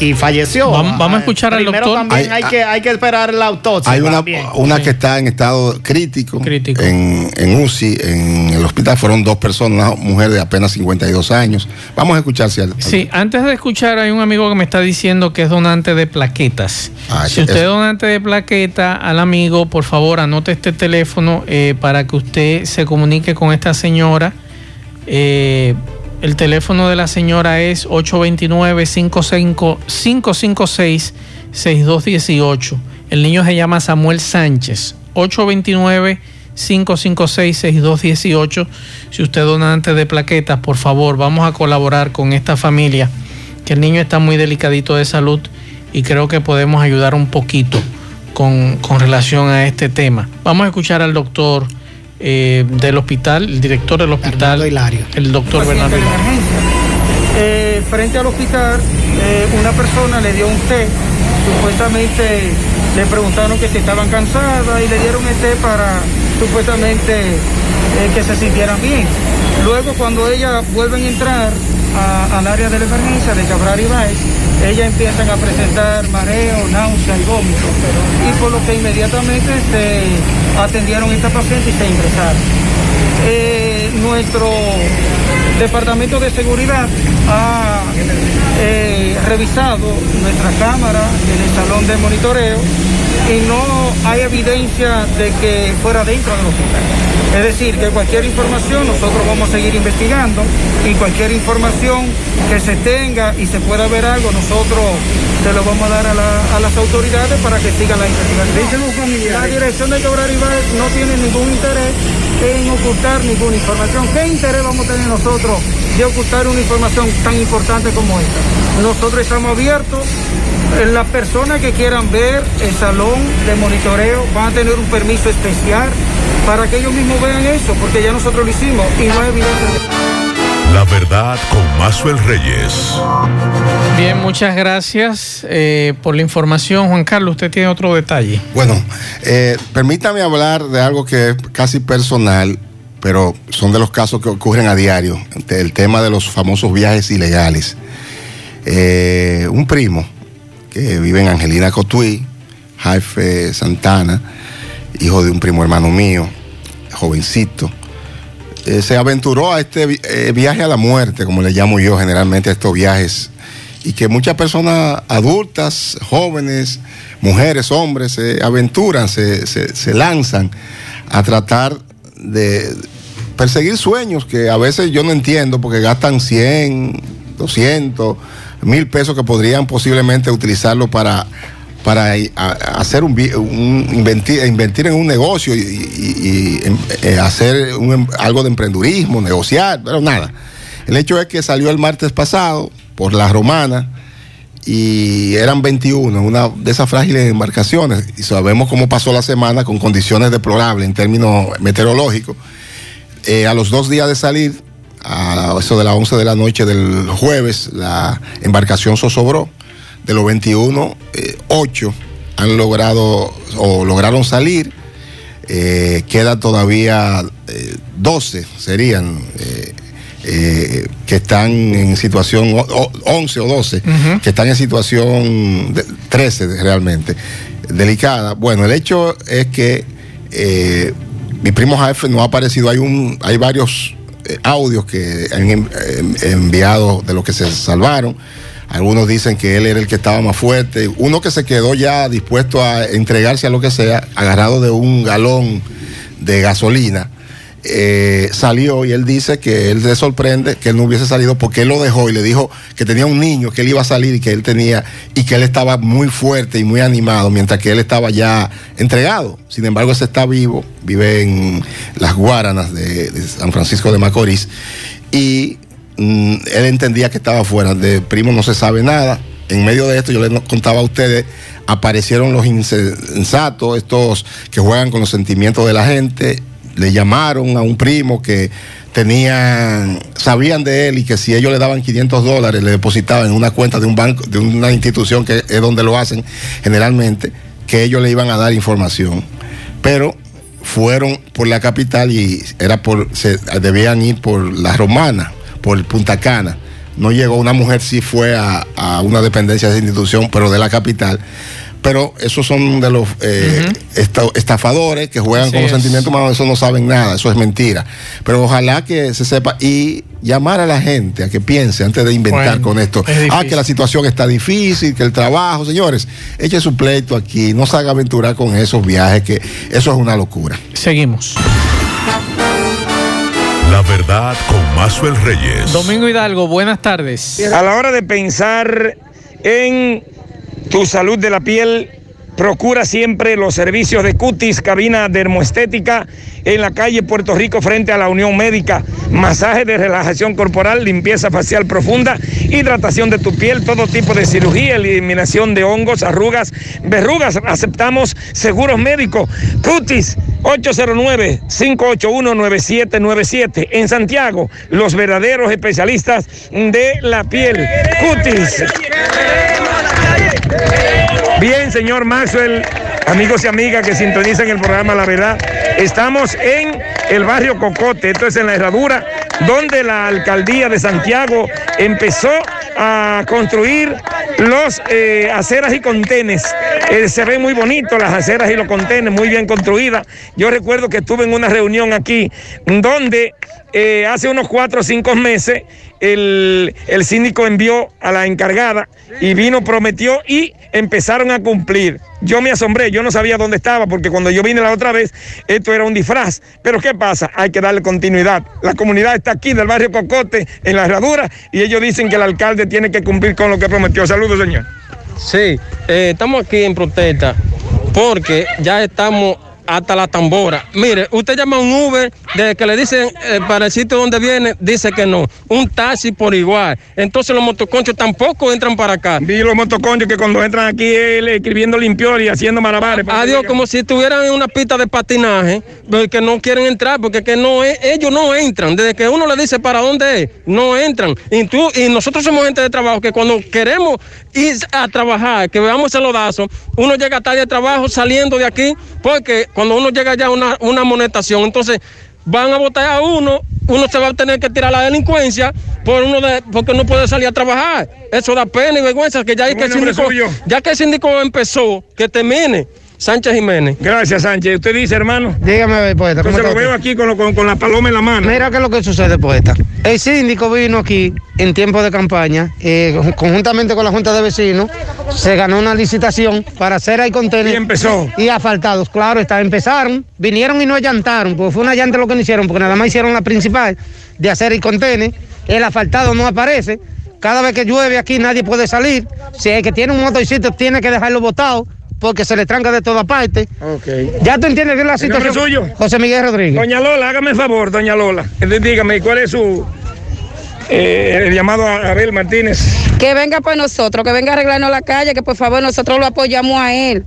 y falleció. Vamos, a escuchar al doctor. También hay, que, hay que esperar la autopsia. Hay una, una que está en estado crítico, crítico. En, en, UCI, en el hospital. Fueron dos personas, una mujer de apenas 52 años. Vamos a escuchar si Sí, antes de escuchar, hay un amigo que me está diciendo que es donante de plaquetas. Ah, si usted es donante de plaqueta al amigo, por favor, anote este teléfono eh, para que usted se comunique con esta señora. Eh, el teléfono de la señora es 829-556-6218. El niño se llama Samuel Sánchez. 829-556-6218. Si usted dona antes de plaquetas, por favor, vamos a colaborar con esta familia, que el niño está muy delicadito de salud y creo que podemos ayudar un poquito con, con relación a este tema. Vamos a escuchar al doctor. Eh, del hospital, el director del hospital, el doctor Bernardo eh, frente al hospital, eh, una persona le dio un té, supuestamente le preguntaron que si estaban cansadas y le dieron el té para supuestamente que se sintieran bien. Luego cuando ellas vuelven a entrar al área de la emergencia de Cabral y Baez, ellas empiezan a presentar mareo, náusea y vómito, y por lo que inmediatamente se atendieron esta paciente y se ingresaron. Eh, nuestro departamento de seguridad ha eh, revisado nuestra cámara en el salón de monitoreo y no hay evidencia de que fuera dentro del hospital. Es decir, que cualquier información nosotros vamos a seguir investigando y cualquier información que se tenga y se pueda ver algo, nosotros se lo vamos a dar a, las autoridades para que sigan la investigación. La dirección de Cabral Ibáez no tiene ningún interés en ocultar ninguna información. ¿Qué interés vamos a tener nosotros de ocultar una información tan importante como esta? Nosotros estamos abiertos las personas que quieran ver el salón de monitoreo van a tener un permiso especial para que ellos mismos vean eso, porque ya nosotros lo hicimos y no es evidente. La verdad con Mazuel Reyes. Bien, muchas gracias eh, por la información. Juan Carlos, usted tiene otro detalle. Bueno, eh, permítame hablar de algo que es casi personal, pero son de los casos que ocurren a diario, el tema de los famosos viajes ilegales. Eh, un primo que vive en Angelina Cotuí, Jaife Santana, hijo de un primo hermano mío, jovencito. Eh, se aventuró a este eh, viaje a la muerte, como le llamo yo generalmente a estos viajes, y que muchas personas adultas, jóvenes, mujeres, hombres, se aventuran, se, se lanzan a tratar de perseguir sueños que a veces yo no entiendo porque gastan 100, 200 mil pesos que podrían posiblemente utilizarlo para, para hacer un, invertir, en un negocio y, em, eh, hacer em, algo de emprendurismo, negociar, pero nada. El hecho es que salió el martes pasado por la romana y eran 21, una de esas frágiles embarcaciones, y sabemos cómo pasó la semana con condiciones deplorables en términos meteorológicos. Eh, a los dos días de salir, a eso de las 11 de la noche del jueves, la embarcación zozobró. De los 21, 8 eh, han logrado o lograron salir. Eh, queda todavía 12, eh, serían, que están en situación, 11 o 12, que están en situación, 13 realmente, delicada. Bueno, el hecho es que eh, mi primo jefe no ha aparecido. Hay, un, hay varios eh, audios que han enviado de los que se salvaron. Algunos dicen que él era el que estaba más fuerte. Uno que se quedó ya dispuesto a entregarse a lo que sea, agarrado de un galón de gasolina eh, salió y él dice que él se sorprende que él no hubiese salido porque él lo dejó y le dijo que tenía un niño, que él iba a salir y que él tenía y que él estaba muy fuerte y muy animado mientras que él estaba ya entregado. Sin embargo, ese está vivo, vive en las Guaranas de, San Francisco de Macorís y mm, él entendía que estaba fuera. De primo no se sabe nada. En medio de esto, yo les contaba a ustedes aparecieron los insensatos, estos que juegan con los sentimientos de la gente, le llamaron a un primo que tenían, sabían de él y que si ellos le daban 500 dólares, le depositaban en una cuenta de un banco, de una institución que es donde lo hacen generalmente, que ellos le iban a dar información. Pero fueron por la capital y era por, se, debían ir por la romana, por Punta Cana. No llegó, una mujer sí fue a, a una dependencia de esa institución, pero de la capital pero esos son de los eh, estafadores que juegan con los sentimientos humanos, eso no saben nada, eso es mentira. Pero ojalá que se sepa y llamar a la gente a que piense antes de inventar con esto. Ah, que la situación está difícil, que el trabajo, señores, eche su pleito aquí, no se haga aventurar con esos viajes, que eso es una locura. Seguimos. La verdad con Mazuel Reyes. Domingo Hidalgo, buenas tardes. A la hora de pensar en tu salud de la piel. Procura siempre los servicios de cutis, cabina dermoestética en la calle Puerto Rico frente a la Unión Médica, masaje de relajación corporal, limpieza facial profunda, hidratación de tu piel, todo tipo de cirugía, eliminación de hongos, arrugas, verrugas. Aceptamos seguros médicos. Cutis 809-581-9797. En Santiago, los verdaderos especialistas de la piel. Cutis. Bien, señor Maxwell, amigos y amigas que sintonizan el programa La Verdad, estamos en el barrio Cocote, esto es en la herradura, donde la alcaldía de Santiago empezó a construir los eh, aceras y contenes. Eh, se ven muy bonitos las aceras y los contenes, muy bien construidas. Yo recuerdo que estuve en una reunión aquí donde eh, hace unos cuatro o cinco meses el, el síndico envió a la encargada y vino, prometió y empezaron a cumplir. Yo me asombré, yo no sabía dónde estaba porque cuando yo vine la otra vez esto era un disfraz. Pero ¿qué pasa? Hay que darle continuidad. La comunidad está aquí del barrio Cocote, en la herradura, y ellos dicen que el alcalde tiene que cumplir con lo que prometió. Saludos, señor. Sí, eh, estamos aquí en protesta porque ya estamos hasta la tambora. Mire, usted llama a un Uber, desde que le dicen eh, para el sitio donde viene, dice que no. Un taxi por igual. Entonces los motoconchos tampoco entran para acá. Vi los motoconchos que cuando entran aquí él, escribiendo limpior y haciendo malabares. Adiós, como si estuvieran en una pista de patinaje, que no quieren entrar, porque que no ellos no entran. Desde que uno le dice para dónde es, no entran. Y, tú, y nosotros somos gente de trabajo que cuando queremos ir a trabajar, que veamos el lodazo, uno llega tarde de trabajo saliendo de aquí, porque cuando uno llega ya a una, una monetación, entonces van a votar a uno, uno se va a tener que tirar la delincuencia por uno de, porque no puede salir a trabajar. Eso da pena y vergüenza que ya, que el síndico, ya que el síndico empezó, que termine. Sánchez Jiménez. Gracias, Sánchez. Usted dice, hermano. Dígame, poeta. Entonces lo veo aquí con, la paloma en la mano. Mira qué es lo que sucede, poeta. El síndico vino aquí en tiempo de campaña, eh, conjuntamente con la Junta de Vecinos, se ganó una licitación para hacer ahí contenedores. Y empezó. Y asfaltados, claro, está, empezaron, vinieron y no allantaron, porque fue una llanta lo que no hicieron, porque nada más hicieron la principal de hacer el contenedor. El asfaltado no aparece. Cada vez que llueve aquí nadie puede salir. Si el que tiene un motorcito tiene que dejarlo botado porque se le tranca de toda parte. Okay. Ya tú entiendes que es la situación. suyo? José Miguel Rodríguez. Doña Lola, hágame el favor, doña Lola. Dígame, ¿cuál es su eh, el llamado a Abel Martínez? Que venga por nosotros, que venga a arreglarnos la calle, que por favor nosotros lo apoyamos a él.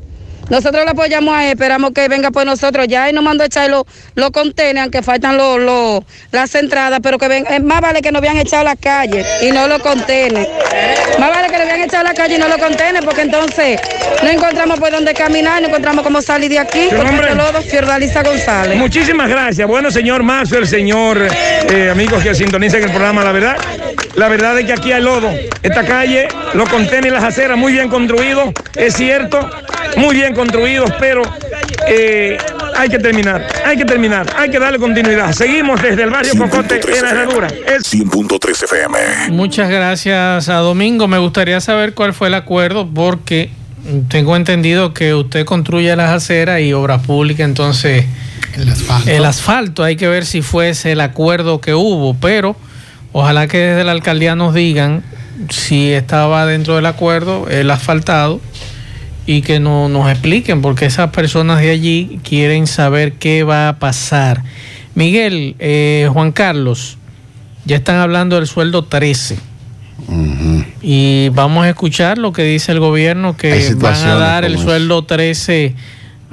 Nosotros lo apoyamos a él, esperamos que venga por nosotros ya y nos mandó a echar los lo contenedores, aunque faltan los, las entradas, pero que venga, más vale que nos habían echado a la calle y no lo contene. Más vale que nos habían echado a la calle y no lo contene, porque entonces no encontramos por dónde caminar, no encontramos cómo salir de aquí. ¿Su nombre? Lodo, Fiordalisa González. Muchísimas gracias. Bueno, señor Mazo, el señor, eh, amigos que sintonizan el programa, la verdad, la verdad es que aquí hay lodo. Esta calle, lo y las aceras, muy bien construido, es cierto, muy bien construidos, pero eh, hay que terminar, hay que terminar, hay que darle continuidad. Seguimos desde el barrio Cocote en la herradura. 100.3 FM. Muchas gracias a Domingo. Me gustaría saber cuál fue el acuerdo porque tengo entendido que usted construye las aceras y obras públicas, entonces el asfalto. el asfalto hay que ver si fue ese el acuerdo que hubo, pero ojalá que desde la alcaldía nos digan si estaba dentro del acuerdo el asfaltado y que no, nos expliquen porque esas personas de allí quieren saber qué va a pasar. Miguel, eh, Juan Carlos, ya están hablando del sueldo 13. Y vamos a escuchar lo que dice el gobierno, que van a dar el sueldo 13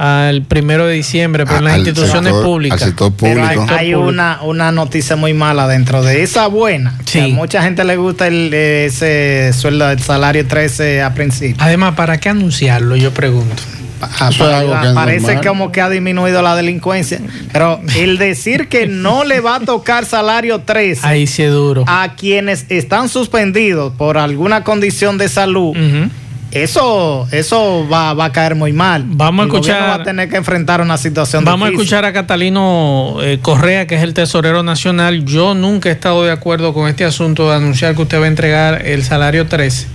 al primero de diciembre, pero en las Al instituciones sector- públicas. al sector Pero hay, una, una noticia muy mala dentro de esa buena. que a mucha gente le gusta el, ese sueldo del salario 13 a principio. Además, ¿para qué anunciarlo? Yo pregunto. Ah, Eso es algo que es parece normal. como que ha disminuido la delincuencia. Pero el decir que no le va a tocar salario 13 Ahí sí es duro. a quienes están suspendidos por alguna condición de salud, eso, eso va, va a caer muy mal. Vamos a El escuchar- va a tener que enfrentar una situación Vamos a escuchar a Catalino eh, Correa, que es el tesorero nacional. Yo nunca he estado de acuerdo con este asunto de anunciar que usted va a entregar el salario 13.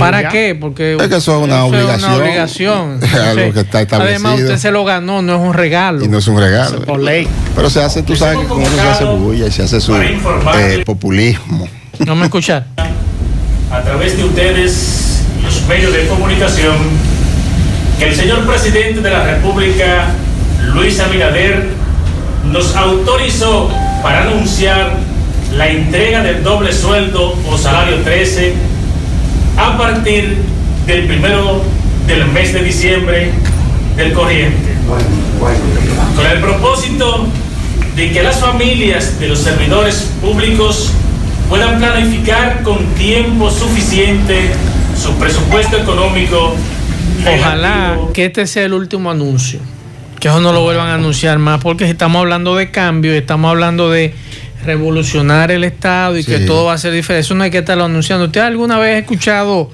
¿Para ya. qué? Porque Es que eso es una obligación. obligación. Es algo que está establecido. Además, usted se lo ganó, no es un regalo. Y no es un regalo. Por ley. Pero se hace, tú sabes que con eso se hace bulla y se hace su eh, populismo. No me escuchar. a través de ustedes, los medios de comunicación, que el señor presidente de la República, Luis Abinader, nos autorizó para anunciar la entrega del doble sueldo o salario 13 a partir del primero del mes de diciembre del corriente. Con el propósito de que las familias de los servidores públicos puedan planificar con tiempo suficiente su presupuesto económico. Ojalá que este sea el último anuncio. Que eso no lo vuelvan a anunciar más, porque si estamos hablando de cambio, estamos hablando de revolucionar el Estado y que todo va a ser diferente. Eso no hay que estarlo anunciando. ¿Usted alguna vez ha escuchado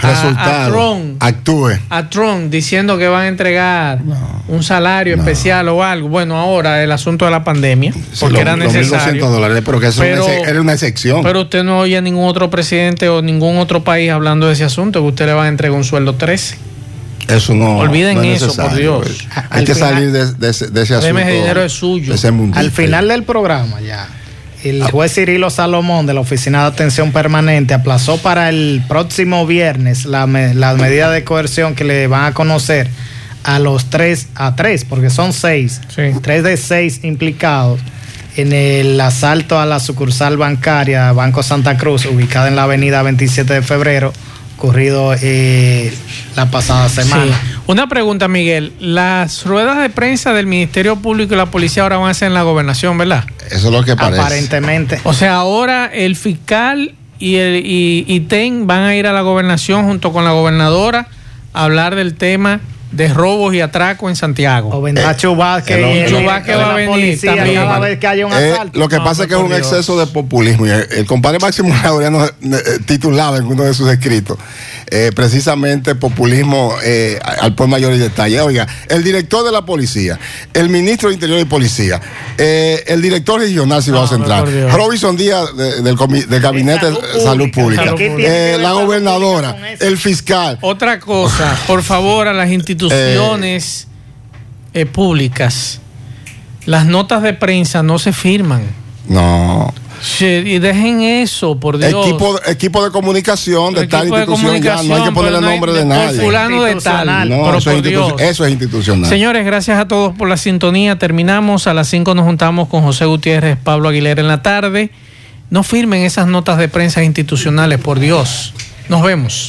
a, a. Trump, Actúe. a Trump diciendo que van a entregar un salario especial o algo? Bueno, ahora el asunto de la pandemia, porque Lo- era los necesario. 1.200 dólares, pero que eso Pero- era una excepción. Pero usted no oye a ningún otro presidente o ningún otro país hablando de ese asunto, que usted le va a entregar un sueldo 13. Eso no. Olviden no es eso, por. Dios. Hay Al que final- salir de, de ese, de ese asunto. Deme ese dinero es suyo. de ese mundito. Al final del programa ya, el juez Cirilo Salomón de la Oficina de Atención Permanente aplazó para el próximo viernes la me- las medidas de coerción que le van a conocer a los tres, a tres, porque son seis, tres de seis implicados en el asalto a la sucursal bancaria Banco Santa Cruz, ubicada en la avenida 27 de febrero, ocurrido eh, la pasada semana. Sí. Una pregunta, Miguel. Las ruedas de prensa del Ministerio Público y la policía ahora van a ser en la gobernación, ¿verdad? Eso es lo que parece. Aparentemente. O sea, ahora el fiscal y, el, y, y TEN van a ir a la gobernación junto con la gobernadora a hablar del tema de robos y atracos en Santiago. O vendrá Chubasque Chubasque el- va a venir policía también. cada vez que haya un Eh, asalto. lo que No, pasa es que es un Dios. exceso de populismo. Y el, el compadre Máximo Laureano eh, eh, titulaba en uno de sus escritos eh, precisamente populismo eh, al por mayor y detalle. Oiga, el director de la policía, el ministro de Interior y Policía, eh, el director regional Cibao Central, por Dios. Robinson Díaz de- del, comi- del Gabinete de Salud Pública, Salud Pública. eh, la gobernadora, el fiscal. Otra cosa, por favor, a las instituciones eh, públicas, las notas de prensa no se firman. No. Y dejen eso, por Dios. Equipo, equipo de comunicación de tal de institución, ya no hay que ponerle no hay- nombre de por nadie. fulano de tal. No, pero eso, por Dios. eso es institucional. Señores, gracias a todos por la sintonía. Terminamos. A las 5 nos juntamos con José Gutiérrez, Pablo Aguilera en la tarde. No firmen esas notas de prensa institucionales, por Dios. Nos vemos.